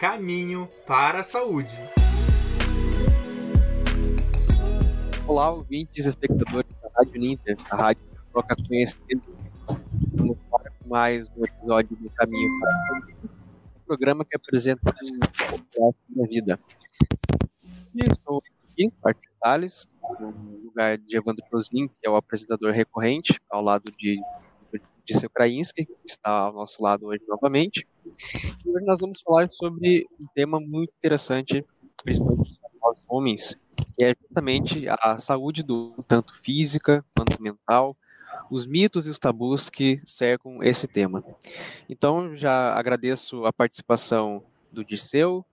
caminho para a saúde. Olá, ouvintes e espectadores da Rádio Ninter, a rádio que troca conhecimento. Vamos para mais um episódio do Caminho para a Saúde, um programa que apresenta o da vida. E estou aqui, Arthur Salles, no lugar de Evandro Prozin, que é o apresentador recorrente, ao lado de de seu Krainski, que está ao nosso lado hoje novamente. E hoje nós vamos falar sobre um tema muito interessante, principalmente para nós homens, que é justamente a saúde do tanto física quanto mental, os mitos e os tabus que cercam esse tema. Então, já agradeço a participação do Dirceu,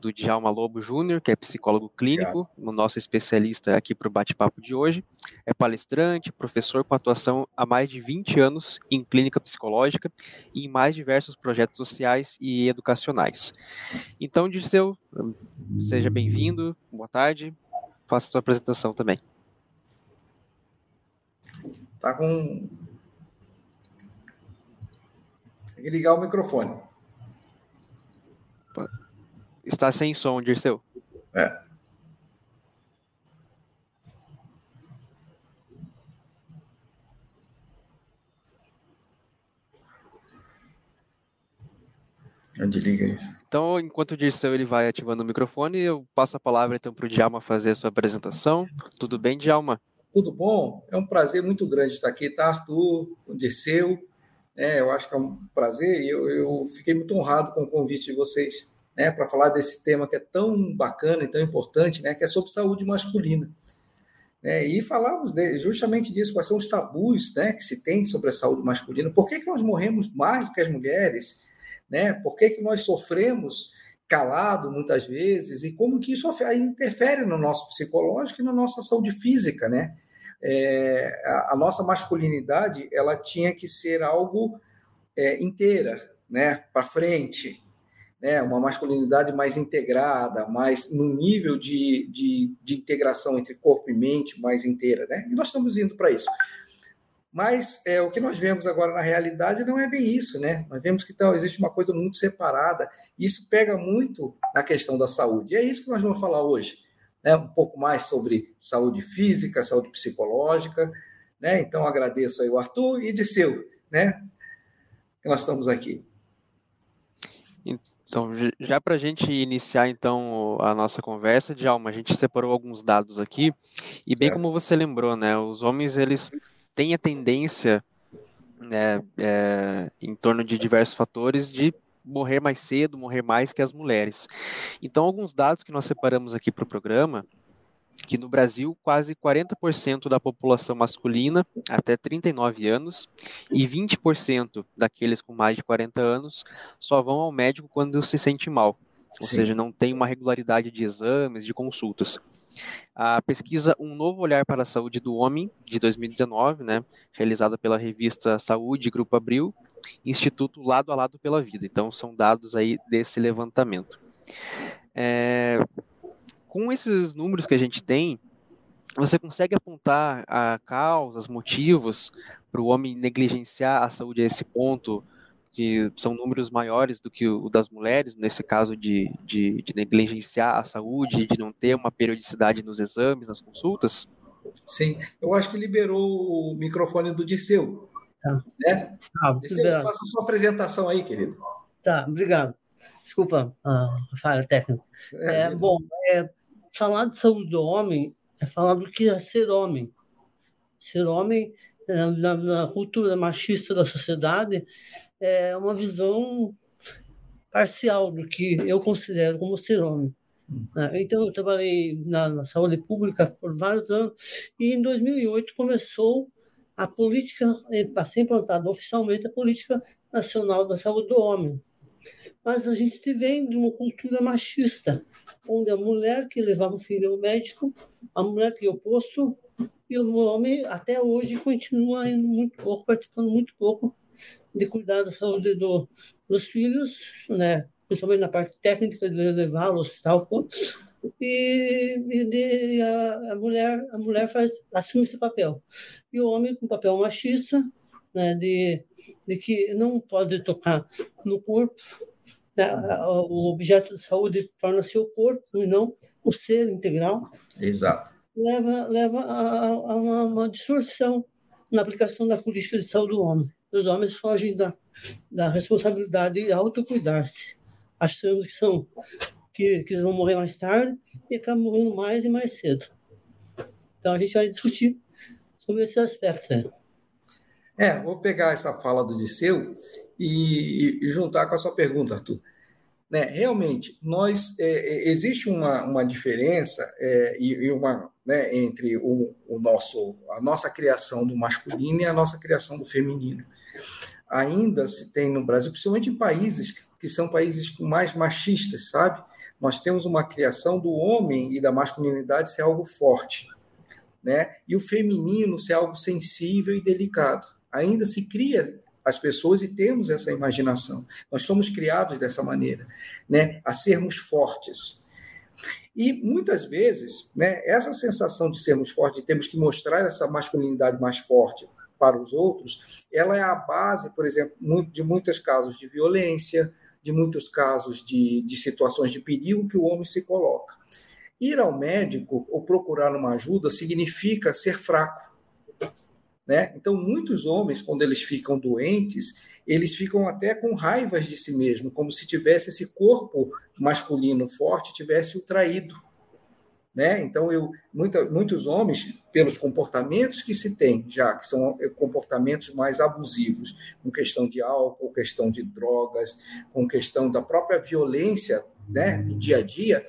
do Djalma Lobo Júnior, que é psicólogo clínico, o nosso especialista aqui para o bate-papo de hoje. É palestrante, professor com atuação há mais de 20 anos em clínica psicológica e em mais diversos projetos sociais e educacionais. Então, Dirceu, seja bem-vindo, boa tarde, faça sua apresentação também. Tá com. Tem que ligar o microfone. Está sem som, Dirceu. É. Onde liga isso? Então, enquanto o Dirceu ele vai ativando o microfone, eu passo a palavra então para o Djalma fazer a sua apresentação. Tudo bem, Djalma? Tudo bom? É um prazer muito grande estar aqui, tá, Arthur, o Dirceu. É, eu acho que é um prazer e eu, eu fiquei muito honrado com o convite de vocês né, para falar desse tema que é tão bacana e tão importante, né, que é sobre saúde masculina. É, e falamos de, justamente disso, quais são os tabus né, que se tem sobre a saúde masculina, por que, que nós morremos mais do que as mulheres, né, por que, que nós sofremos calado muitas vezes e como que isso interfere no nosso psicológico e na nossa saúde física, né? É, a, a, nossa masculinidade ela tinha que ser algo é, inteira, né, para frente, né, uma masculinidade mais integrada, mais num nível de, de, de integração entre corpo e mente mais inteira, né? E nós estamos indo para isso. Mas é, o que nós vemos agora na realidade não é bem isso, né? Nós vemos que então, existe uma coisa muito separada, isso pega muito na questão da saúde. E é isso que nós vamos falar hoje, né? Um pouco mais sobre saúde física, saúde psicológica, né? Então agradeço aí o Arthur e Disseu, né? Que nós estamos aqui. Então, já para a gente iniciar então a nossa conversa, Djalma, a gente separou alguns dados aqui e bem como você lembrou, né, os homens eles têm a tendência, né, é, em torno de diversos fatores, de morrer mais cedo, morrer mais que as mulheres. Então, alguns dados que nós separamos aqui para o programa que no Brasil quase 40% da população masculina até 39 anos e 20% daqueles com mais de 40 anos só vão ao médico quando se sente mal, ou Sim. seja, não tem uma regularidade de exames, de consultas. A pesquisa Um Novo Olhar para a Saúde do Homem, de 2019, né, realizada pela revista Saúde Grupo Abril, Instituto Lado a Lado pela Vida. Então, são dados aí desse levantamento. É, com esses números que a gente tem, você consegue apontar a causas, motivos para o homem negligenciar a saúde a esse ponto, que são números maiores do que o das mulheres, nesse caso de, de, de negligenciar a saúde, de não ter uma periodicidade nos exames, nas consultas? Sim, eu acho que liberou o microfone do Dirceu. Tá. Né? Ah, Dirceu, faça a sua apresentação aí, querido. Tá, obrigado. Desculpa a falha técnica. É, é, bom, é, falar de saúde do homem é falar do que é ser homem. Ser homem, na, na cultura machista da sociedade, é uma visão parcial do que eu considero como ser homem. Né? Então, eu trabalhei na, na, saúde pública por vários anos e em 2008 começou a política, a ser implantada oficialmente a Política Nacional da Saúde do Homem. Mas a gente vem de uma cultura machista, onde a mulher que levava o filho ao médico, a mulher que ia ao posto, e o homem até hoje continua indo muito pouco, participando muito pouco de cuidar da saúde do, dos filhos, né? principalmente na parte técnica de levar ao hospital. E, e de, a, a, mulher a mulher faz assume esse papel e o homem com papel machista né, de, de que não pode tocar no corpo né, o objeto de saúde torna-se o corpo e não o ser integral. Exato. Leva, leva a, a uma, uma, distorção na aplicação da política de saúde do homem. Os homens fogem da, da responsabilidade de autocuidar-se, achando que são que, que vão morrer mais tarde e acabam morrendo mais e mais cedo. Então a gente vai discutir sobre esse aspecto. Né? É, vou pegar essa fala do Disseu e, e juntar com a sua pergunta, Arthur. Né, realmente, nós é, é, existe uma, uma diferença é, e, e, uma né, entre o, o, nosso a nossa criação do masculino e a nossa criação do feminino. Ainda se tem no Brasil, principalmente em países que são países mais machistas, sabe? Nós temos uma criação do homem e da masculinidade ser algo forte, né? E o feminino ser algo sensível e delicado. Ainda se cria as pessoas e temos essa imaginação. Nós somos criados dessa maneira, né, a sermos fortes. E muitas vezes, né, essa sensação de sermos fortes, de termos que mostrar essa masculinidade mais forte para os outros, ela é a base, por exemplo, de muitos casos de violência, de muitos casos de, de situações de perigo que o homem se coloca. Ir ao médico ou procurar uma ajuda significa ser fraco né? Então, muitos homens, quando eles ficam doentes, eles ficam até com raivas de si mesmo, como se tivesse esse corpo masculino forte tivesse o traído. Né? Então, eu, muita, muitos homens, pelos comportamentos que se tem, já que são eh, comportamentos mais abusivos, com questão de álcool, questão de drogas, com questão da própria violência né, do dia a dia,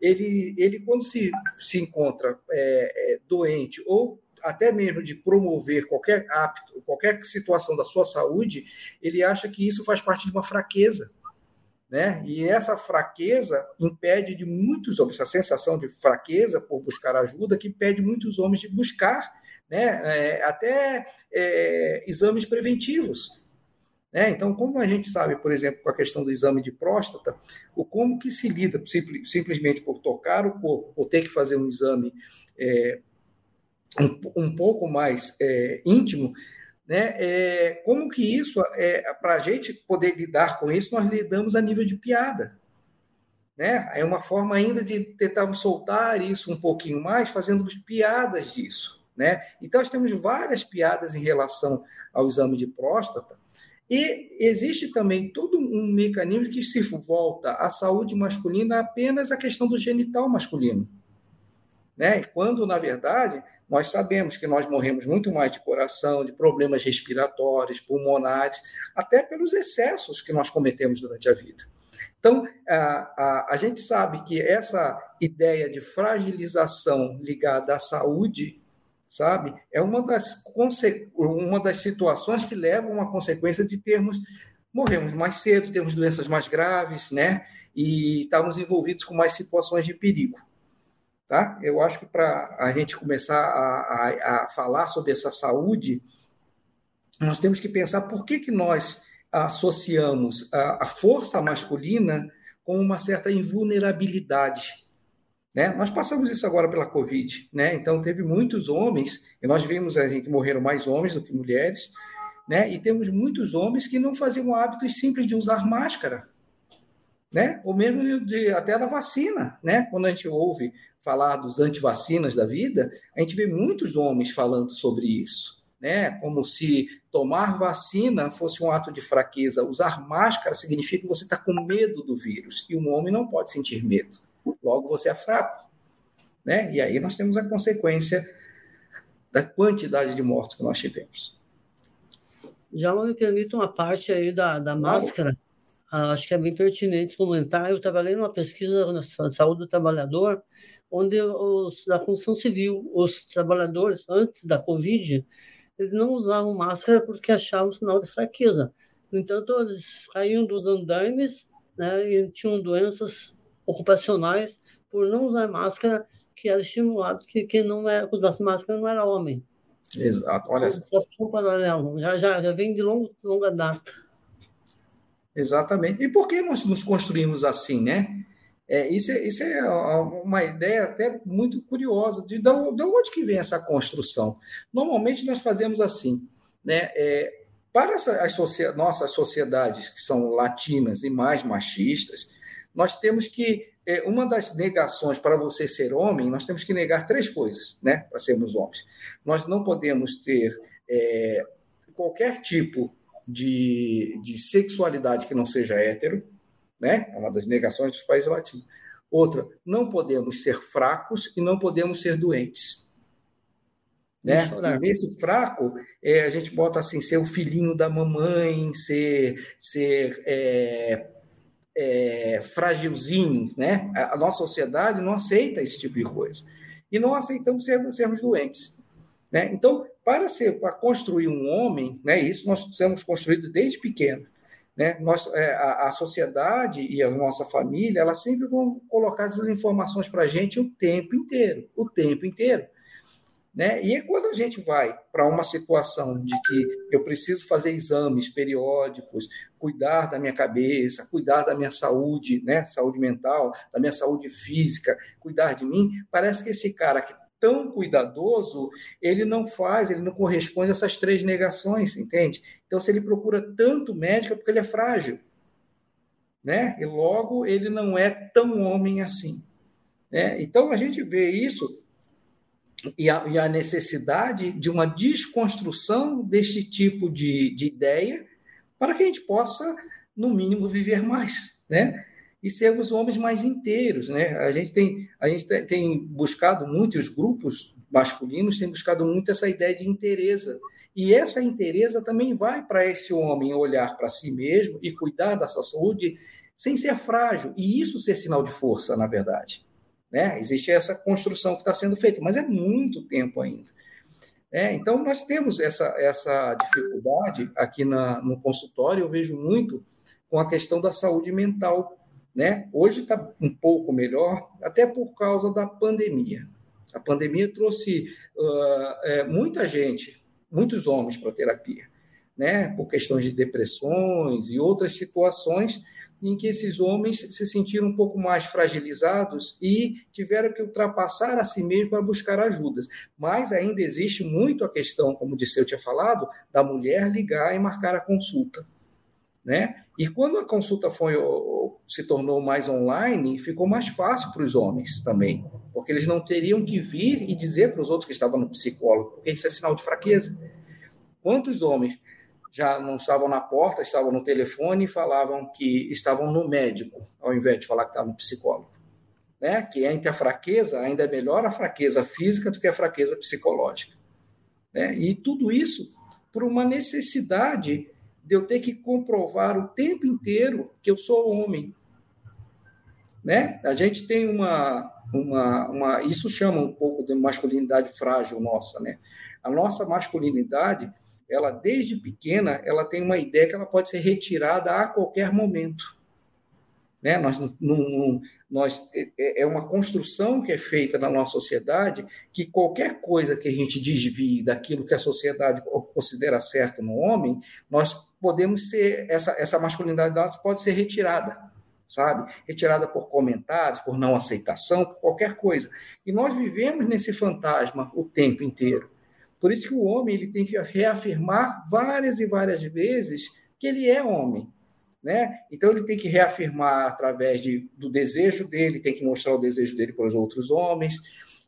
ele, ele quando se, se encontra é, é, doente ou até mesmo de promover qualquer hábito, qualquer situação da sua saúde, ele acha que isso faz parte de uma fraqueza. Né? E essa fraqueza impede de muitos homens, essa sensação de fraqueza por buscar ajuda, que impede muitos homens de buscar né, é, até é, exames preventivos. Né? Então, como a gente sabe, por exemplo, com a questão do exame de próstata, o como que se lida simplesmente por tocar o corpo, por ter que fazer um exame é, um, um pouco mais é, íntimo, né? É, como que isso, é, para a gente poder lidar com isso, nós lidamos a nível de piada. Né? É uma forma ainda de tentarmos soltar isso um pouquinho mais, fazendo piadas disso. Né? Então, nós temos várias piadas em relação ao exame de próstata, e existe também todo um mecanismo que se volta à saúde masculina apenas a questão do genital masculino. Né? Quando, na verdade, nós sabemos que nós morremos muito mais de coração, de problemas respiratórios, pulmonares, até pelos excessos que nós cometemos durante a vida. Então, a, a, a gente sabe que essa ideia de fragilização ligada à saúde, sabe, é uma das, uma das situações que levam a uma consequência de termos morremos mais cedo, temos doenças mais graves, né? E estamos envolvidos com mais situações de perigo. Tá? Eu acho que para a gente começar a, a, a, falar sobre essa saúde, nós temos que pensar por que, que nós associamos a, a força masculina com uma certa invulnerabilidade. Né? Nós passamos isso agora pela Covid, né? então teve muitos homens, e nós vimos assim, que morreram mais homens do que mulheres, né? e temos muitos homens que não faziam hábitos simples de usar máscara né? Ou mesmo de, até da vacina, né? Quando a gente ouve falar dos antivacinas da vida, a gente vê muitos homens falando sobre isso, né? Como se tomar vacina fosse um ato de fraqueza. Usar máscara significa que você está com medo do vírus e um homem não pode sentir medo. Logo você é fraco, né? E aí nós temos a consequência da quantidade de mortos que nós tivemos. Já me permite uma parte aí da, da máscara. Ah, acho que é bem pertinente comentar. Eu trabalhei numa pesquisa na saúde do trabalhador, onde os da construção civil, os trabalhadores, antes da Covid, eles não usavam máscara porque achavam sinal de fraqueza. No entanto, eles caíam dos andaimes né, e tinham doenças ocupacionais por não usar máscara, que era estimulado que quem não era, usasse máscara não era homem. Exato, olha só. Já, já, já vem de longo, longa data. Exatamente. E por que nós nos construímos assim, né? É, isso, é, isso é uma ideia até muito curiosa de, de onde que vem essa construção. Normalmente nós fazemos assim, né? É, Para as nossas sociedades que são latinas e mais machistas, nós temos que é, uma das negações para você ser homem, nós temos que negar três coisas, né, para sermos homens. Nós não podemos ter é, qualquer tipo de, de sexualidade que não seja hétero, né? É uma das negações dos países latinos. Outra, não podemos ser fracos e não podemos ser doentes. Né? Nesse fraco, é, a gente bota assim, ser o filhinho da mamãe, ser, ser é, é, fragilzinho, né? A, a, nossa sociedade não aceita esse tipo de coisa. E não aceitamos sermos, sermos doentes. Né? Então, para ser para construir um homem, né, isso nós temos construído desde pequeno. Né? Nós, é, a, a, sociedade e a nossa família, elas sempre vão colocar essas informações para a gente o tempo inteiro, o tempo inteiro. Né? E quando a gente vai para uma situação de que eu preciso fazer exames periódicos, cuidar da minha cabeça, cuidar da minha saúde, né? saúde mental, da minha saúde física, cuidar de mim, parece que esse cara que tão cuidadoso, ele não faz, ele não corresponde a essas três negações, entende? Então, se ele procura tanto médico, é porque ele é frágil. Né? E logo ele não é tão homem assim. Né? Então, a gente vê isso e a, e a necessidade de uma desconstrução deste tipo de, de ideia para que a gente possa, no mínimo, viver mais. Né? E sermos homens mais inteiros. Né? A gente tem, a gente tem buscado muito, os grupos masculinos têm buscado muito essa ideia de inteireza. E essa inteireza também vai para esse homem olhar para si mesmo e cuidar da sua saúde sem ser frágil. E isso ser sinal de força, na verdade. Né? Existe essa construção que está sendo feita, mas é muito tempo ainda. É, então, nós temos essa, essa dificuldade aqui na, no consultório, eu vejo muito com a questão da saúde mental né? Hoje está um pouco melhor, até por causa da pandemia. A pandemia trouxe uh, é, muita gente, muitos homens para terapia, né? por questões de depressões e outras situações em que esses homens se sentiram um pouco mais fragilizados e tiveram que ultrapassar a si mesmo para buscar ajudas. Mas ainda existe muito a questão, como disse eu tinha falado, da mulher ligar e marcar a consulta. Né? E quando a consulta foi, se tornou mais online, ficou mais fácil para os homens também, porque eles não teriam que vir e dizer para os outros que estavam no psicólogo, porque isso é sinal de fraqueza. Quantos homens já não estavam na porta, estavam no telefone e falavam que estavam no médico, ao invés de falar que estavam no psicólogo? Né? Que entre a fraqueza, ainda é melhor a fraqueza física do que a fraqueza psicológica. Né? E tudo isso por uma necessidade de eu ter que comprovar o tempo inteiro que eu sou homem. Né? A gente tem uma, uma, uma. Isso chama um pouco de masculinidade frágil nossa. Né? A nossa masculinidade, ela desde pequena, ela tem uma ideia que ela pode ser retirada a qualquer momento. Né? Nós, não, nós, é, é, é uma construção que é feita na nossa sociedade que qualquer coisa que a gente desvie daquilo que a sociedade considera certo no homem, nós podemos ser, essa, essa masculinidade pode ser retirada, sabe? Retirada por comentários, por não aceitação, por qualquer coisa. E nós vivemos nesse fantasma o tempo inteiro. Por isso que o homem ele tem que reafirmar várias e várias vezes que ele é homem né? Então ele tem que reafirmar através de, do desejo dele, tem que mostrar o desejo dele para os outros homens,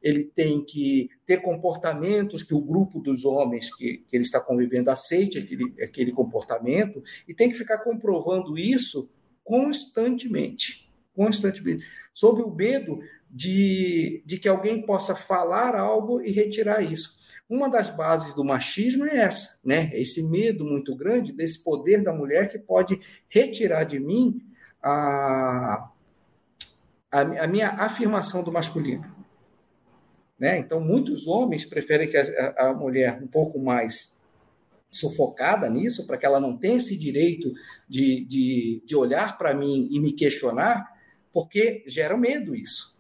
ele tem que ter comportamentos que o grupo dos homens que, que ele está convivendo aceite aquele, aquele comportamento e tem que ficar comprovando isso constantemente, constantemente, sob o medo de, de que alguém possa falar algo e retirar isso. Uma das bases do machismo é essa, né? Esse medo muito grande desse poder da mulher que pode retirar de mim a, a, a minha afirmação do masculino. Né? Então, muitos homens preferem que a, a mulher um pouco mais sufocada nisso, para que ela não tenha esse direito de, de, de olhar para mim e me questionar, porque gera medo isso.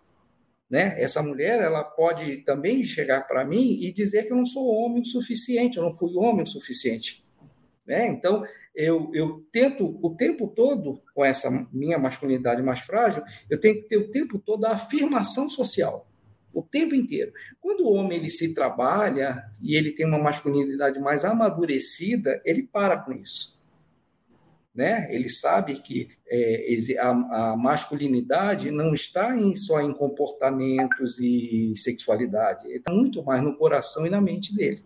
Né? Essa mulher ela pode também chegar para mim e dizer que eu não sou homem o suficiente, eu não fui homem o suficiente. Né? Então, eu, eu tento o tempo todo, com essa minha masculinidade mais frágil, eu tenho que ter o tempo todo a afirmação social. O tempo inteiro. Quando o homem ele se trabalha e ele tem uma masculinidade mais amadurecida, ele para com isso. Né? Ele sabe que é, a, a, masculinidade não está em, só em comportamentos e sexualidade, está muito mais no coração e na mente dele.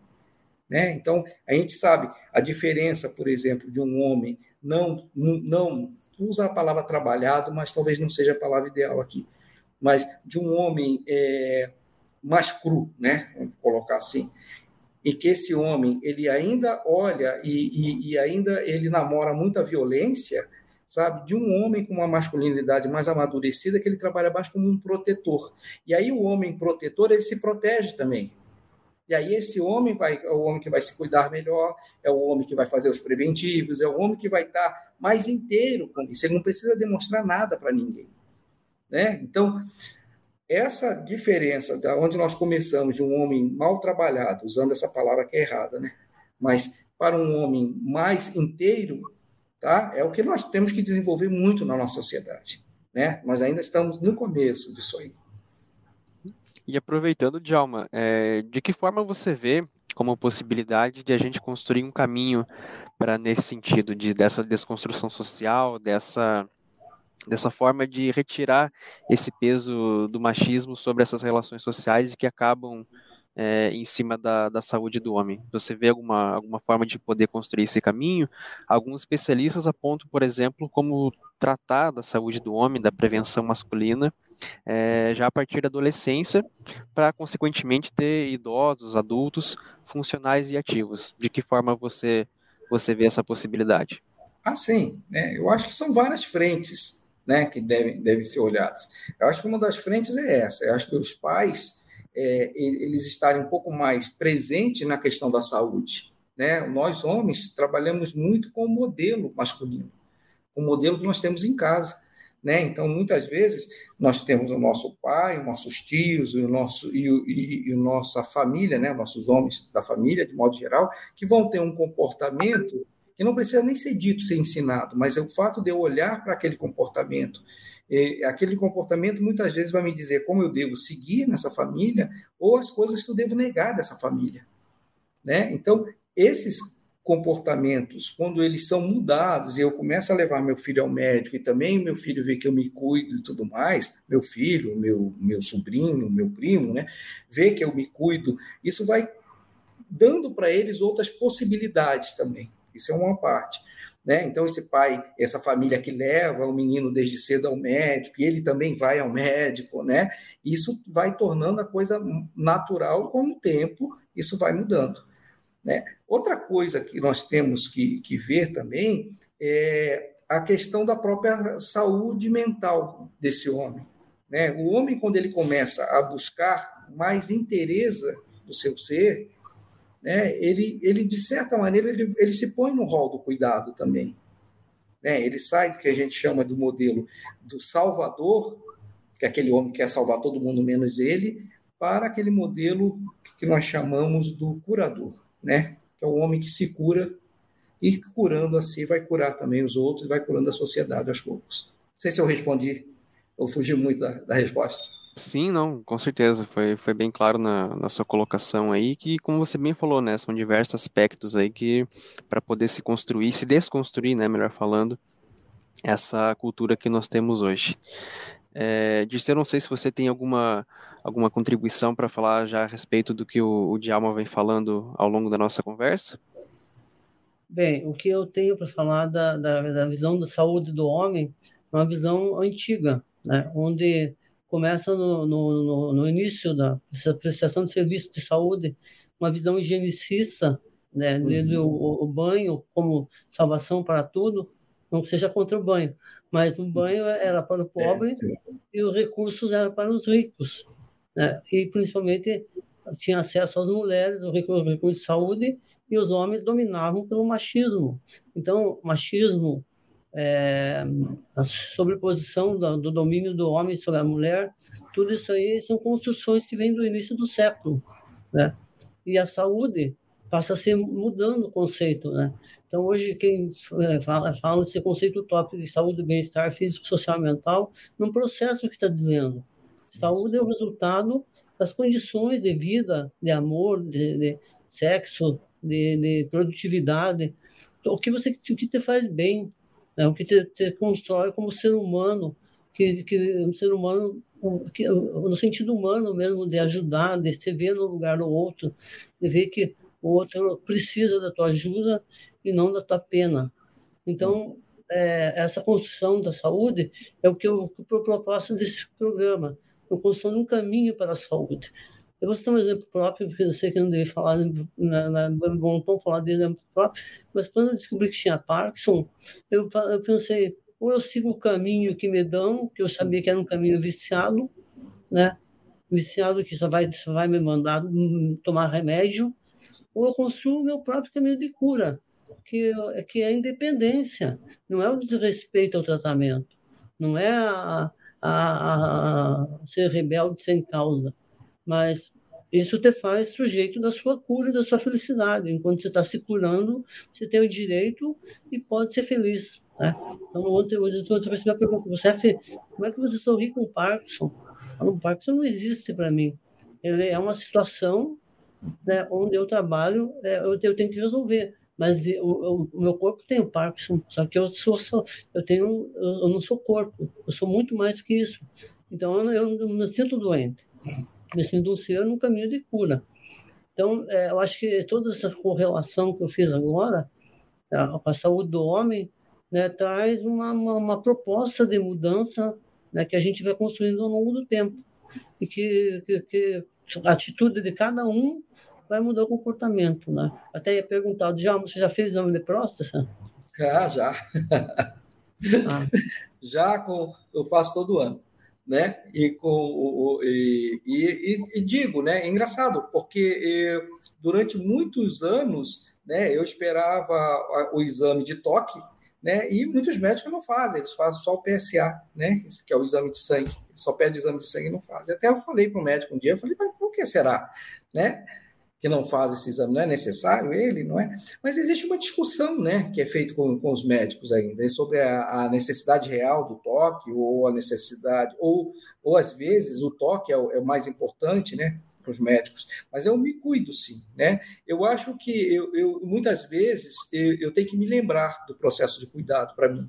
Né? Então, a gente sabe a diferença, por exemplo, de um homem não, não usa a palavra trabalhado, mas talvez não seja a palavra ideal aqui, mas de um homem é, mais cru, né? Vamos colocar assim, e que esse homem ele ainda olha e, e, e ainda ele namora muita violência, sabe? De um homem com uma masculinidade mais amadurecida que ele trabalha mais como um protetor. E aí o homem protetor ele se protege também. E aí esse homem vai, é o homem que vai se cuidar melhor, é o homem que vai fazer os preventivos, é o homem que vai estar mais inteiro com isso. Ele não precisa demonstrar nada para ninguém, né? Então essa diferença da onde nós começamos de um homem mal trabalhado, usando essa palavra que é errada, né? Mas para um homem mais inteiro, tá? É o que nós temos que desenvolver muito na nossa sociedade, né? Mas ainda estamos no começo disso aí. E aproveitando, Djalma, é, de que forma você vê como possibilidade de a gente construir um caminho para nesse sentido de dessa desconstrução social, dessa dessa forma de retirar esse peso do machismo sobre essas relações sociais que acabam é, em cima da, da saúde do homem. Você vê alguma, alguma forma de poder construir esse caminho? Alguns especialistas apontam, por exemplo, como tratar da saúde do homem, da prevenção masculina, é, já a partir da adolescência, para consequentemente ter idosos, adultos, funcionais e ativos. De que forma você, você vê essa possibilidade? Ah, sim. Né? Eu acho que são várias frentes né, que devem, devem ser olhadas. Eu acho que uma das frentes é essa. Eu acho que os pais é, eles estarem um pouco mais presentes na questão da saúde. Né? Nós, homens, trabalhamos muito com o modelo masculino, o modelo que nós temos em casa. Né? Então, muitas vezes, nós temos o nosso pai, os nossos tios, o nosso, e, e, e a nossa família, né? nossos homens da família, de modo geral, que vão ter um comportamento que não precisa nem ser dito, ser ensinado, mas é o fato de eu olhar para aquele comportamento. Aquele comportamento muitas vezes vai me dizer como eu devo seguir nessa família ou as coisas que eu devo negar dessa família. Né? Então, esses comportamentos, quando eles são mudados e eu começo a levar meu filho ao médico e também meu filho vê que eu me cuido e tudo mais, meu filho, meu, meu sobrinho, meu primo, né, vê que eu me cuido, isso vai dando para eles outras possibilidades também. Isso é uma parte. Né? Então, esse pai, essa família que leva o menino desde cedo ao médico, e ele também vai ao médico, né? isso vai tornando a coisa natural com o tempo, isso vai mudando. Né? Outra coisa que nós temos que, que ver também é a questão da própria saúde mental desse homem. Né? O homem, quando ele começa a buscar mais interesse do seu ser, né, ele, ele, de certa maneira, ele, ele se põe no rol do cuidado também. Né? Ele sai do que a gente chama do modelo do salvador, que é aquele homem que quer salvar todo mundo menos ele, para aquele modelo que nós chamamos do curador, né? que é o homem que se cura e curando assim vai curar também os outros, vai curando a sociedade aos poucos. Não sei se eu respondi ou fugi muito da, da resposta. Sim, não, com certeza. Foi, foi bem claro na, na sua colocação aí que, como você bem falou, né, são diversos aspectos aí que para poder se construir, se desconstruir, né, melhor falando, essa cultura que nós temos hoje. É, eu não sei se você tem alguma, alguma contribuição para falar já a respeito do que o, o Djalma vem falando ao longo da nossa conversa. Bem, o que eu tenho para falar da, da, da visão da saúde do homem é uma visão antiga, né, onde começa no, no, no, início da prestação de serviço de saúde, uma visão higienicista, né, uhum. o, o, banho como salvação para tudo, não que seja contra o banho, mas o banho era para o pobre é, e os recursos eram para os ricos, né, e principalmente tinha acesso às mulheres, os recursos, de saúde, e os homens dominavam pelo machismo. Então, machismo é, a sobreposição do, do, domínio do homem sobre a mulher, tudo isso aí são construções que vêm do início do século, né? E a saúde passa a ser mudando o conceito, né? Então hoje quem é, fala, fala esse conceito tópico de saúde, bem-estar físico, social, mental, num processo que está dizendo. Saúde é o resultado as condições de vida, de amor, de, de sexo, de, de, produtividade, o que você o que te faz bem, né? o que te, te constrói como ser humano, que, que um ser humano que, no sentido humano mesmo de ajudar, de se ver no lugar do outro, de ver que o outro precisa da tua ajuda e não da tua pena. Então, é, essa construção da saúde é o que eu, o propósito desse programa, eu construindo um caminho para a saúde. Eu vou citar um exemplo próprio, porque eu sei que não devia falar, na, na, bom falar de exemplo próprio, mas quando eu descobri que tinha Parkinson, eu, eu pensei, ou eu sigo o caminho que me dão, que eu sabia que era um caminho viciado, né? Viciado que só vai, só vai me mandar tomar remédio, ou eu construo o meu próprio caminho de cura, que, que é a independência, não é o desrespeito ao tratamento, não é a, a, a ser rebelde sem causa, mas isso te faz sujeito da sua cura e da sua felicidade. Enquanto você está se curando, você tem o direito e pode ser feliz. Né? Então, ontem, hoje, você me perguntou, você é como é que você sorri com Parkinson? O Parkinson não existe para mim. Ele é uma situação né, onde eu trabalho, é, eu, tenho que resolver. Mas o, o, meu corpo tem o Parkinson, só que eu sou, eu tenho, eu não sou corpo, eu sou muito mais que isso. Então eu, eu me sinto doente, me sinto um ser no caminho de cura. Então é, eu acho que toda essa correlação que eu fiz agora com a saúde do homem né, traz uma, uma, uma, proposta de mudança né, que a gente vai construindo ao longo do tempo e que, que, que a atitude de cada um vai mudar o comportamento, né? Até ia perguntar, já, você já fez exame de próstata? Ah, já. Ah. já com, eu faço todo ano, né? E, com, e, e, e digo, né? É engraçado, porque eu, durante muitos anos, né? Eu esperava o exame de toque, né? E muitos médicos não fazem, eles fazem só o PSA, né? que é o exame de sangue. Só pedem o exame de sangue e não fazem. Até eu falei para o médico um dia, eu falei, mas por que será? Né? Que não faz esse exame, não é necessário ele, não é? Mas existe uma discussão, né, que é feita com, com os médicos ainda, sobre a, a, necessidade real do toque, ou a necessidade, ou, ou às vezes o toque é o, é o mais importante, né, para os médicos, mas eu me cuido sim, né? Eu acho que eu, eu muitas vezes eu, eu tenho que me lembrar do processo de cuidado para mim,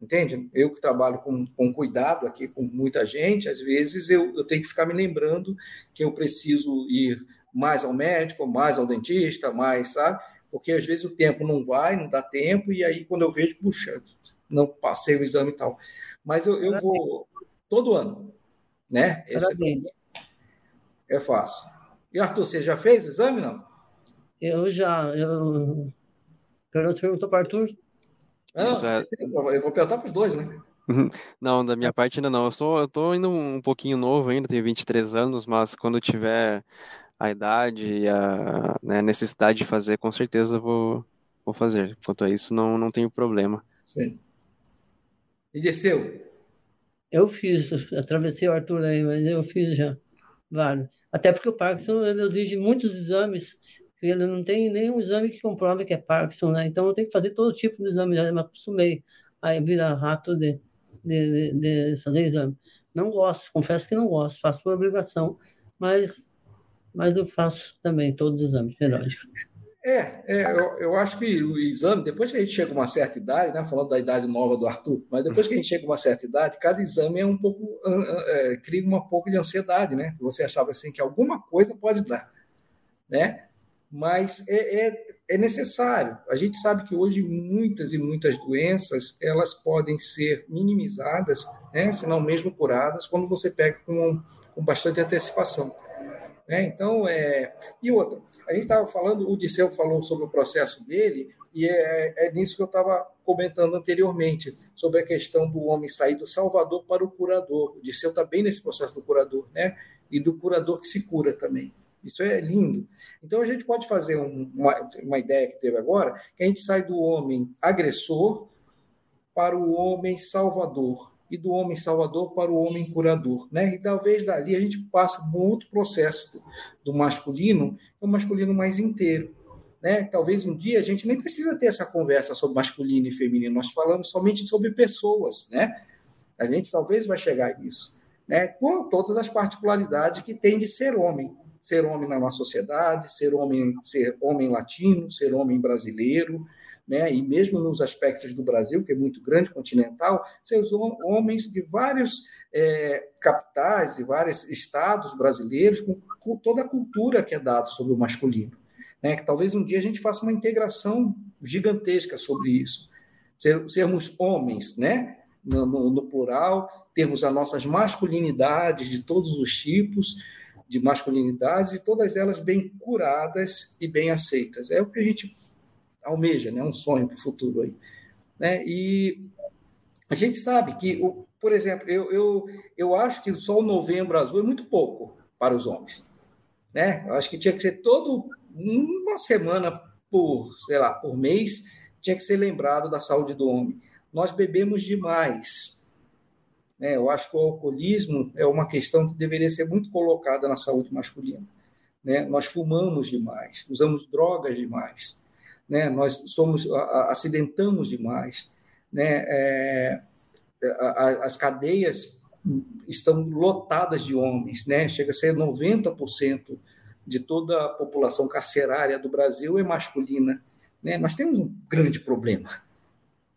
entende? Eu que trabalho com, com cuidado aqui com muita gente, às vezes eu, eu tenho que ficar me lembrando que eu preciso ir mais ao médico, mais ao dentista, mais, sabe? Porque às vezes o tempo não vai, não dá tempo, e aí quando eu vejo, puxa, não passei o exame e tal. Mas eu, eu vou todo ano, né? Esse é, é fácil. E Arthur, você já fez o exame, não? Eu já. Eu... Você perguntou para Arthur? Não, é... eu vou perguntar para os dois, né? Não, da minha parte ainda não. Eu, sou, eu tô indo um pouquinho novo ainda, tenho 23 anos, mas quando tiver a idade e a né, necessidade de fazer, com certeza vou, vou fazer. Quanto a isso, não, não tenho problema. Sim. E desceu? Eu fiz, atravessei o Arthur aí, mas eu fiz já vários. Até porque o Parkinson ele exige muitos exames, ele não tem nenhum exame que comprove que é Parkinson, né? Então eu tenho que fazer todo tipo de exame, já me acostumei a virar rato de, de, de, de fazer exame. Não gosto, confesso que não gosto, faço por obrigação, mas mas eu faço também todos os exames periódicos. É, é eu, eu, acho que o exame, depois que a gente chega a uma certa idade, né, falando da idade nova do Arthur, mas depois que a gente chega a uma certa idade, cada exame é um pouco, é, cria um pouco de ansiedade, né? Você achava assim que alguma coisa pode dar, né? Mas é, é, é necessário. A gente sabe que hoje muitas e muitas doenças elas podem ser minimizadas, né, se não mesmo curadas, quando você pega com, com bastante antecipação. Né? Então, é... e outra, a gente estava falando, o Disseu falou sobre o processo dele, e é, é nisso que eu estava comentando anteriormente, sobre a questão do homem sair do salvador para o curador. O Disseu está bem nesse processo do curador, né? e do curador que se cura também. Isso é lindo. Então, a gente pode fazer um, uma, uma ideia que teve agora, que a gente sai do homem agressor para o homem salvador e do homem salvador para o homem curador. Né? E talvez dali a gente passe por um outro processo do, masculino, que é masculino mais inteiro. Né? Talvez um dia a gente nem precisa ter essa conversa sobre masculino e feminino, nós falamos somente sobre pessoas. Né? A gente talvez vai chegar a isso. né, com todas as particularidades que tem de ser homem. Ser homem na nossa sociedade, ser homem, ser homem latino, ser homem brasileiro, né, e mesmo nos aspectos do Brasil, que é muito grande, continental, ser homens de vários é, capitais, de vários estados brasileiros, com, com, toda a cultura que é dada sobre o masculino. Né, que talvez um dia a gente faça uma integração gigantesca sobre isso. Ser, sermos homens, né? No, no, no, plural, termos as nossas masculinidades de todos os tipos de masculinidades e todas elas bem curadas e bem aceitas. É o que a gente almeja, né? um sonho para o futuro aí. Né? E a gente sabe que, por exemplo, eu, eu, eu acho que só o novembro azul é muito pouco para os homens. Né? Eu acho que tinha que ser todo uma semana por, sei lá, por mês, tinha que ser lembrado da saúde do homem. Nós bebemos demais. Né? Eu acho que o alcoolismo é uma questão que deveria ser muito colocada na saúde masculina. Né? Nós fumamos demais, usamos drogas demais, né? nós somos acidentamos demais. Né? É, as cadeias estão lotadas de homens, né? chega a ser 90% de toda a população carcerária do Brasil é masculina. Né? Nós temos um grande problema,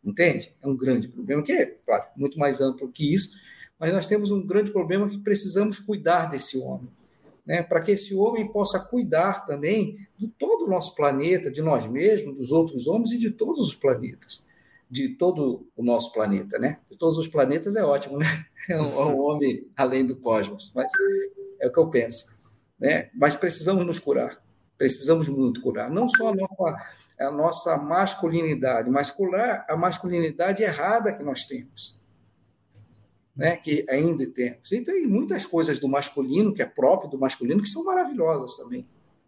entende? É um grande problema, que é, claro, muito mais amplo que isso, mas nós temos um grande problema que precisamos cuidar desse homem. Né, para que esse homem possa cuidar também de todo o nosso planeta, de nós mesmos, dos outros homens e de todos os planetas, de todo o nosso planeta, né? De todos os planetas é ótimo, né? É um, é um homem além do cosmos, mas é o que eu penso né? mas precisamos nos curar. Precisamos muito curar. Não só a nossa, a nossa masculinidade, mas curar a masculinidade errada que nós temos. Né, que ainda temos. E tem muitas coisas do masculino, que é próprio do masculino, que são maravilhosas também.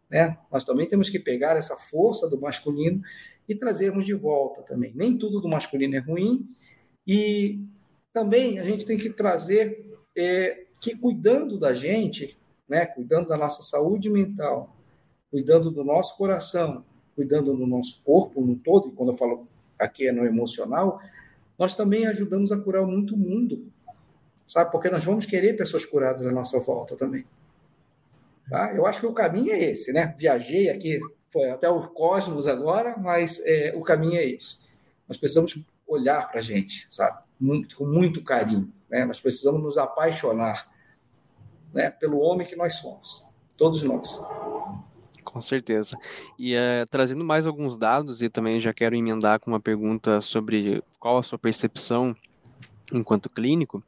Né? Nós também temos que pegar essa força do masculino e trazermos de volta também. Nem tudo do masculino é ruim, e também a gente tem que trazer é, que, cuidando da gente, né? cuidando da nossa saúde mental, cuidando do nosso coração, cuidando do nosso corpo no todo, e quando eu falo aqui é no emocional, nós também ajudamos a curar muito mundo, sabe? Porque nós vamos querer pessoas curadas à nossa volta também. Tá? Eu acho que o caminho é esse, né? Viajei aqui, foi até o cosmos agora, mas é, o caminho é esse. Nós precisamos olhar para a gente, sabe? Muito, com muito carinho. Né? Nós precisamos nos apaixonar né, pelo homem que nós somos, todos nós. Com certeza. E é, trazendo mais alguns dados, e também já quero emendar com uma pergunta sobre qual a sua percepção enquanto clínico,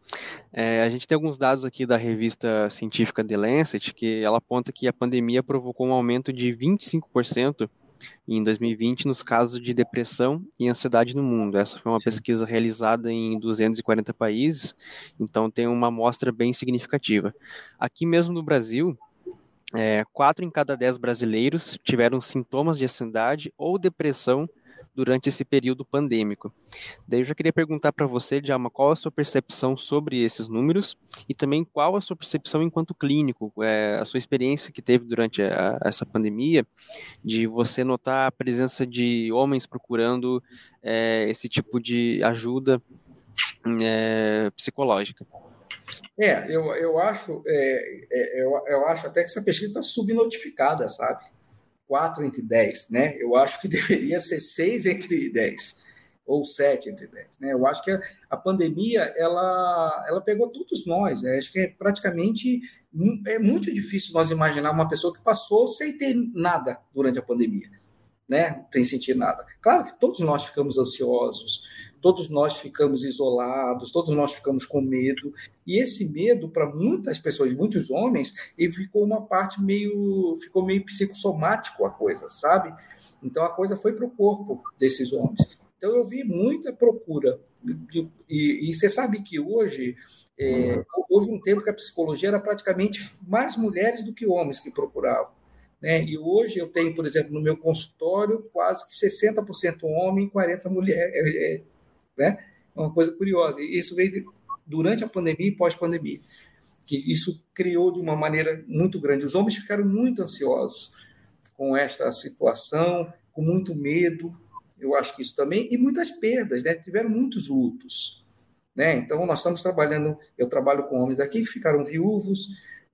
é, a gente tem alguns dados aqui da revista científica The Lancet, que ela aponta que a pandemia provocou um aumento de 25% em 2020 nos casos de depressão e ansiedade no mundo. Essa foi uma pesquisa realizada em 240 países, então tem uma amostra bem significativa. Aqui mesmo no Brasil, é, quatro em cada dez brasileiros tiveram sintomas de ansiedade ou depressão durante esse período pandêmico. Daí eu já queria perguntar para você, Djalma, qual a sua percepção sobre esses números e também qual a sua percepção enquanto clínico, é, a sua experiência que teve durante a, essa pandemia, de você notar a presença de homens procurando é, esse tipo de ajuda é, psicológica. É, eu, eu acho é, é, eu, eu acho até que essa pesquisa está subnotificada, sabe? 4 entre 10, né? Eu acho que deveria ser 6 entre 10 ou 7 entre 10, né? Eu acho que a, a pandemia ela ela pegou todos nós, né? Acho que é praticamente é muito difícil nós imaginar uma pessoa que passou sem ter nada durante a pandemia, né? Sem sentir nada. Claro que todos nós ficamos ansiosos, todos nós ficamos isolados, todos nós ficamos com medo. E esse medo, para muitas pessoas, muitos homens, ele ficou uma parte meio. ficou meio psicossomático a coisa, sabe? Então a coisa foi para o corpo desses homens. Então eu vi muita procura. De, e, e, você sabe que hoje é, houve um tempo que a psicologia era praticamente mais mulheres do que homens que procuravam. Né? E hoje eu tenho, por exemplo, no meu consultório, quase que 60% homem e 40% mulher, é, é, né? É uma coisa curiosa. E isso veio durante a pandemia e pós-pandemia, que isso criou de uma maneira muito grande. Os homens ficaram muito ansiosos com esta situação, com muito medo, eu acho que isso também, e muitas perdas, né? tiveram muitos lutos. Né? Então, nós estamos trabalhando, eu trabalho com homens aqui que ficaram viúvos,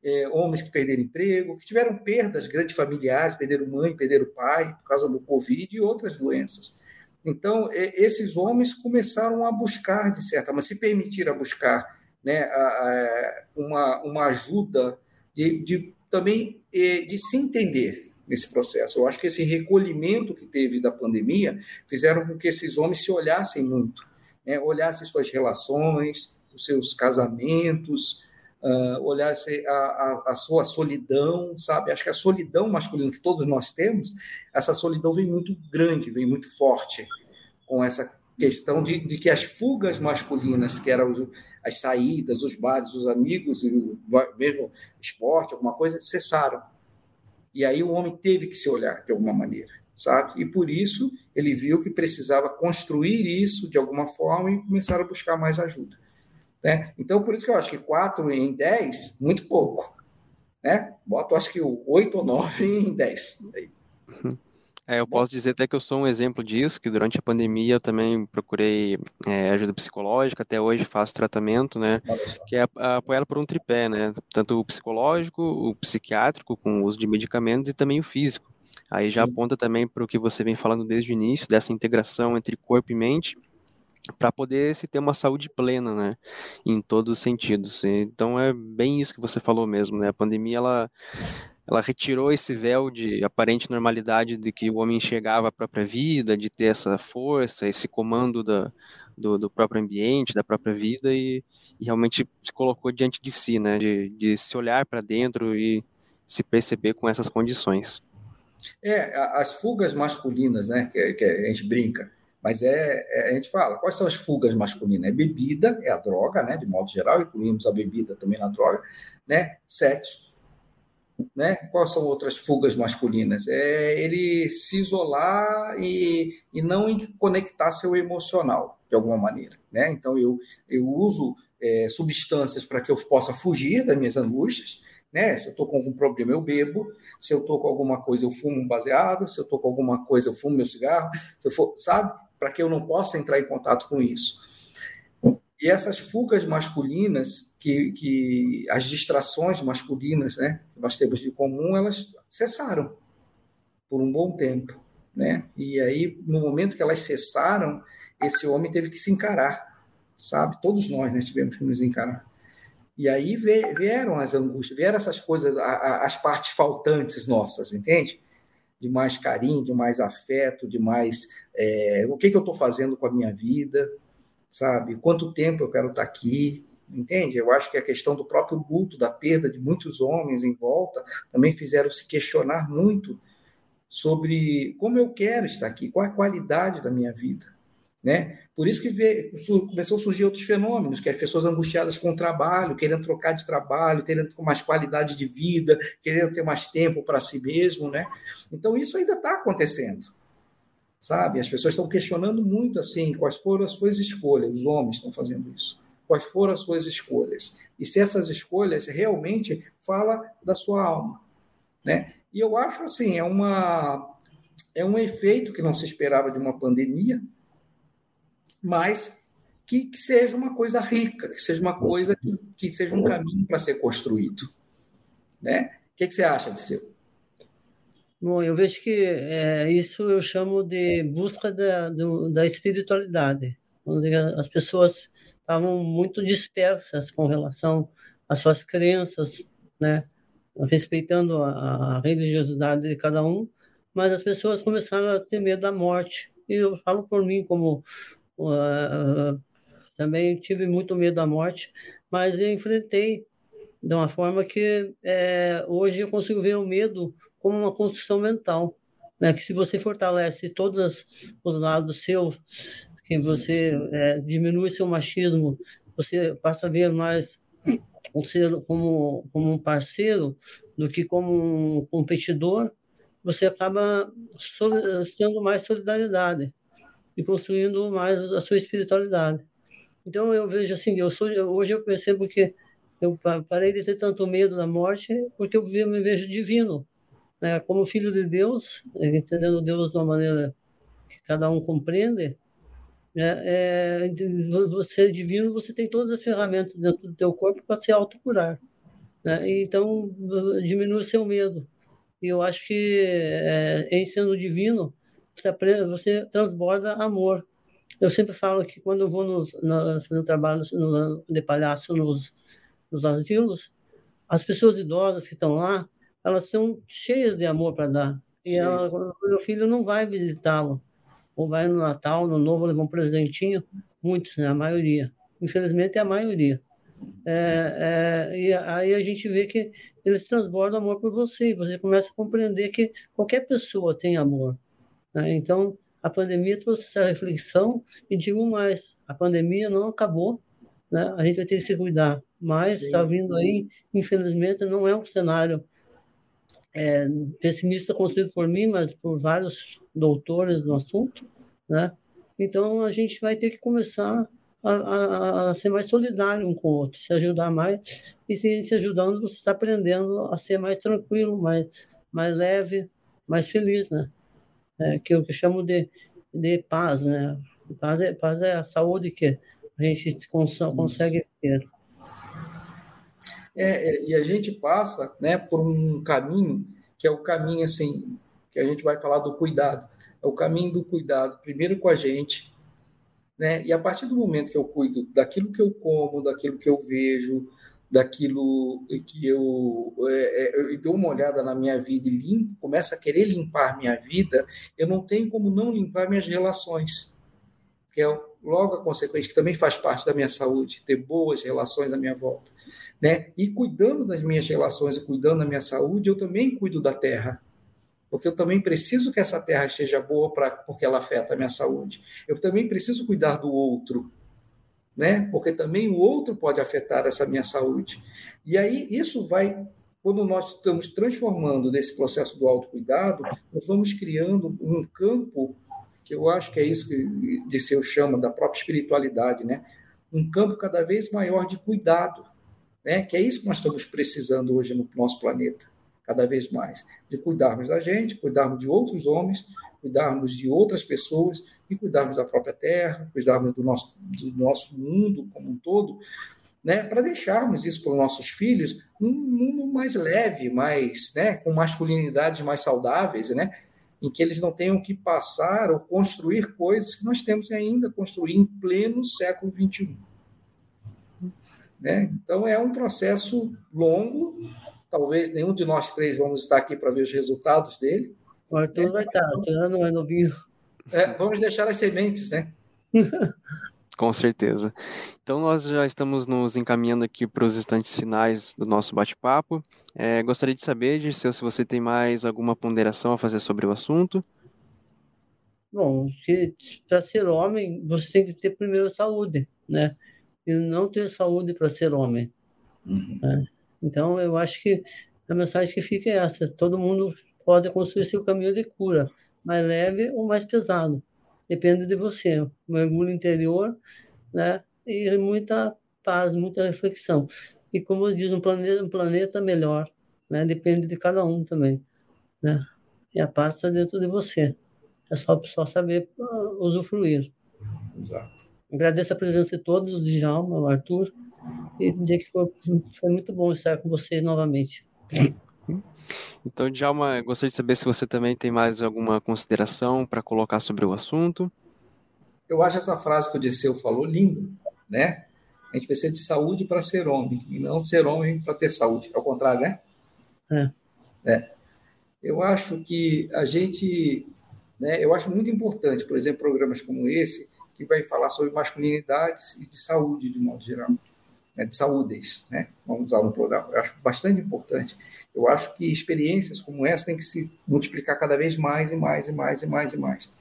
é, homens que perderam emprego, que tiveram perdas grandes familiares, perderam mãe, perderam pai por causa do Covid e outras doenças. Então, esses homens começaram a buscar, de certa maneira, se permitir a buscar né, a, a, uma, uma ajuda de, de também de se entender nesse processo. Eu acho que esse recolhimento que teve da pandemia fizeram com que esses homens se olhassem muito, né, olhassem suas relações, os seus casamentos, uh, olhassem a, a, a, sua solidão, sabe? Acho que a solidão masculina que todos nós temos, essa solidão vem muito grande, vem muito forte com essa questão de, de que as fugas masculinas, que eram as saídas, os bares, os amigos, mesmo esporte, alguma coisa, cessaram. E aí o homem teve que se olhar de alguma maneira, sabe? E por isso ele viu que precisava construir isso de alguma forma e começar a buscar mais ajuda. Né? Então, por isso que eu acho que 4 em 10, muito pouco. Né? Boto, acho que 8 ou 9 em 10. É, eu posso dizer até que eu sou um exemplo disso, que durante a pandemia eu também procurei é, ajuda psicológica, até hoje faço tratamento, né, que é apoiado por um tripé, né, tanto o psicológico, o psiquiátrico, com o uso de medicamentos, e também o físico. Aí já Sim. aponta também para o que você vem falando desde o início, dessa integração entre corpo e mente, para poder se ter uma saúde plena, né, em todos os sentidos. Então é bem isso que você falou mesmo, né? A pandemia ela ela retirou esse véu de aparente normalidade de que o homem enxergava a própria vida, de ter essa força, esse comando da, do, do próprio ambiente, da própria vida, e, e, realmente se colocou diante de si, né? De, de se olhar para dentro e se perceber com essas condições. É, as fugas masculinas, né? Que, que a gente brinca, mas é, é, a gente fala, quais são as fugas masculinas? É bebida, é a droga, né? De modo geral, incluímos a bebida também na droga, né? Sexo né? Quais são outras fugas masculinas? É ele se isolar e, e não conectar seu emocional, de alguma maneira. Né? Então, eu, eu uso é, substâncias para que eu possa fugir das minhas angústias. Né? Se eu estou com algum problema, eu bebo. Se eu estou com alguma coisa, eu fumo um baseado. Se eu estou com alguma coisa, eu fumo meu cigarro. Se eu for, sabe? Para que eu não possa entrar em contato com isso. E essas fugas masculinas, que, que as distrações masculinas né, que nós temos de comum, elas cessaram por um bom tempo. Né? E aí, no momento que elas cessaram, esse homem teve que se encarar, sabe? Todos nós né, tivemos que nos encarar. E aí vieram as angústias, vieram essas coisas, as partes faltantes nossas, entende? De mais carinho, de mais afeto, de mais. É, o que, que eu estou fazendo com a minha vida? sabe? Quanto tempo eu quero estar aqui, entende? Eu acho que a questão do próprio luto, da perda de muitos homens em volta, também fizeram se questionar muito sobre como eu quero estar aqui, qual a qualidade da minha vida, né? Por isso que veio, começou a surgir outros fenômenos, que as pessoas angustiadas com o trabalho, querendo trocar de trabalho, querendo ter mais qualidade de vida, querendo ter mais tempo para si mesmo, né? Então isso ainda está acontecendo sabe? As pessoas estão questionando muito assim quais foram as suas escolhas, os homens estão fazendo isso. Quais foram as suas escolhas? E se essas escolhas realmente fala da sua alma, né? E eu acho assim, é uma é um efeito que não se esperava de uma pandemia, mas que, que seja uma coisa rica, que seja uma coisa que, que seja um caminho para ser construído, né? O que, que você acha seu? Bom, eu vejo que é, isso eu chamo de busca da, do, da espiritualidade, onde as pessoas estavam muito dispersas com relação às suas crenças, né? respeitando a, a religiosidade de cada um, mas as pessoas começaram a ter medo da morte. E eu falo por mim como uh, também tive muito medo da morte, mas eu enfrentei de uma forma que é, hoje eu consigo ver o medo como uma construção mental, né? Que se você fortalece todos os lados seus, que você é, diminui seu machismo, você passa a ver mais um ser como, como um parceiro do que como um competidor, você acaba tendo mais solidariedade e construindo mais a sua espiritualidade. Então eu vejo assim, eu sou hoje eu percebo que eu parei de ter tanto medo da morte porque eu me vejo divino né, como filho de Deus, entendendo Deus de uma maneira que cada um compreende, É, é, você é divino, você tem todas as ferramentas dentro do teu corpo para se autocurar. Né? Então, diminui seu medo. E eu acho que, é, em sendo divino, você, você transborda amor. Eu sempre falo que quando eu vou nos, no, no trabalho no, de palhaço nos, nos asilos, as pessoas idosas que estão lá, elas são cheias de amor para dar. E ela, meu filho não vai visitá-lo. Ou vai no Natal, no Novo, levar um presentinho. Muitos, né? A maioria. Infelizmente, é a maioria. É, é, e aí a gente vê que eles transbordam amor por você. E você começa a compreender que qualquer pessoa tem amor. Né? Então, a pandemia trouxe essa reflexão. E digo mais: a pandemia não acabou. Né? A gente vai ter que se cuidar. Mas está vindo aí, infelizmente, não é um cenário é, pessimista construído por mim, mas por vários doutores no assunto, né? Então a gente vai ter que começar a, a, a, ser mais solidário um com o outro, se ajudar mais. E se, se ajudando, você está aprendendo a ser mais tranquilo, mais, mais leve, mais feliz, né? É, que eu chamo de, de paz, né? Paz é, paz é a saúde que a gente cons consegue ter. É, é, e a gente passa né, por um caminho que é o caminho assim que a gente vai falar do cuidado é o caminho do cuidado primeiro com a gente né e a partir do momento que eu cuido daquilo que eu como daquilo que eu vejo daquilo que eu, é, é, eu dou uma olhada na minha vida e limpo começo a querer limpar minha vida eu não tenho como não limpar minhas relações que é logo a consequência que também faz parte da minha saúde ter boas relações à minha volta né? E cuidando das minhas relações e cuidando da minha saúde, eu também cuido da terra. Porque eu também preciso que essa terra esteja boa pra, porque ela afeta a minha saúde. Eu também preciso cuidar do outro, né? Porque também o outro pode afetar essa minha saúde. E aí isso vai quando nós estamos transformando nesse processo do autocuidado, nós vamos criando um campo que eu acho que é isso que Disseu chama da própria espiritualidade, né? Um campo cada vez maior de cuidado né? que é isso que nós estamos precisando hoje no nosso planeta, cada vez mais, de cuidarmos da gente, cuidarmos de outros homens, cuidarmos de outras pessoas e cuidarmos da própria terra, cuidarmos do nosso, do nosso mundo como um todo, né, para deixarmos isso para os nossos filhos um mundo mais leve, mais, né, com masculinidades mais saudáveis, né, em que eles não tenham que passar ou construir coisas que nós temos ainda construir em pleno século XXI. Né? Então, é um processo longo, talvez nenhum de nós três vamos estar aqui para ver os resultados dele. O Arthur vai estar, o Arthur não é novinho. É, vamos deixar as sementes, né? Com certeza. Então, nós já estamos nos encaminhando aqui para os instantes finais do nosso bate-papo. É, gostaria de saber, Dirceu, se você tem mais alguma ponderação a fazer sobre o assunto. Bom, para ser homem, você tem que ter primeiro saúde, né? e não ter saúde para ser homem. Uhum. Né? Então, eu acho que a mensagem que fica é essa: todo mundo pode construir seu caminho de cura, mais leve ou mais pesado. Depende de você. Um mergulho interior né? e muita paz, muita reflexão. E como diz, um planeta, um planeta melhor. Né? Depende de cada um também. Né? E a paz está dentro de você. É só, só saber uh, usufruir. Exato. Agradeço a presença de todos, o Djalma, o Arthur, e dizer que foi, foi muito bom estar com você novamente. Então, Djalma, gostaria de saber se você também tem mais alguma consideração para colocar sobre o assunto. Eu acho essa frase que o Disseu falou linda, né? A gente precisa de saúde para ser homem, e não ser homem para ter saúde. É o contrário, né? É. é. Eu acho que a gente. Né, eu acho muito importante, por exemplo, programas como esse, que vai falar sobre masculinidades e de saúde, de modo geral. Né, de saúdes, né? vamos usar no plural. Eu acho bastante importante. Eu acho que experiências como essa têm que se multiplicar cada vez mais e mais e mais e mais e mais.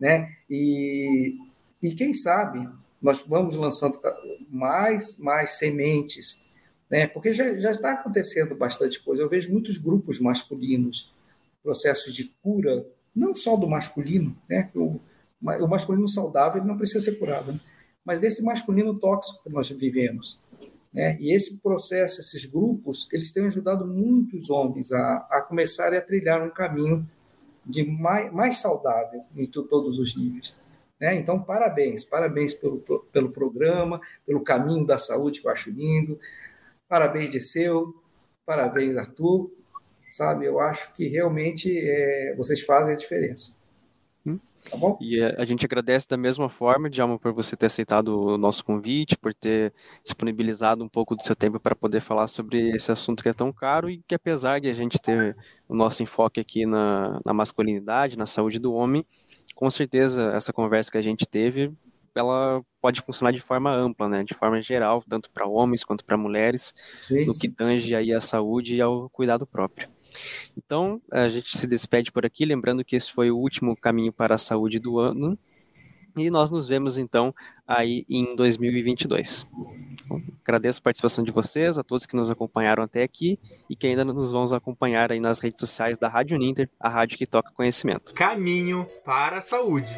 Né? E, e quem sabe nós vamos lançando mais, mais sementes, né? porque já, já está acontecendo bastante coisa. Eu vejo muitos grupos masculinos, processos de cura, não só do masculino, né? o, o masculino saudável ele não precisa ser curado, né? mas desse masculino tóxico que nós vivemos. Né? E esse processo, esses grupos, eles têm ajudado muitos homens a, a começarem a trilhar um caminho de mais, mais saudável em todos os níveis. Né? Então, parabéns, parabéns pelo, pelo programa, pelo caminho da saúde, que eu acho lindo. Parabéns, Dirceu, parabéns, Arthur. Sabe, eu acho que realmente é, vocês fazem a diferença. Tá bom? E a gente agradece da mesma forma, Djalma, por você ter aceitado o nosso convite, por ter disponibilizado um pouco do seu tempo para poder falar sobre esse assunto que é tão caro e que, apesar de a gente ter o nosso enfoque aqui na, na masculinidade, na saúde do homem, com certeza essa conversa que a gente teve ela pode funcionar de forma ampla, né, de forma geral, tanto para homens quanto para mulheres, sim, no que tange aí a saúde e ao cuidado próprio. Então, a gente se despede por aqui, lembrando que esse foi o último caminho para a saúde do ano. E nós nos vemos então aí em 2022. Bom, agradeço a participação de vocês, a todos que nos acompanharam até aqui e que ainda nos vão acompanhar aí nas redes sociais da Rádio Ninter, a rádio que toca conhecimento. Caminho para a saúde.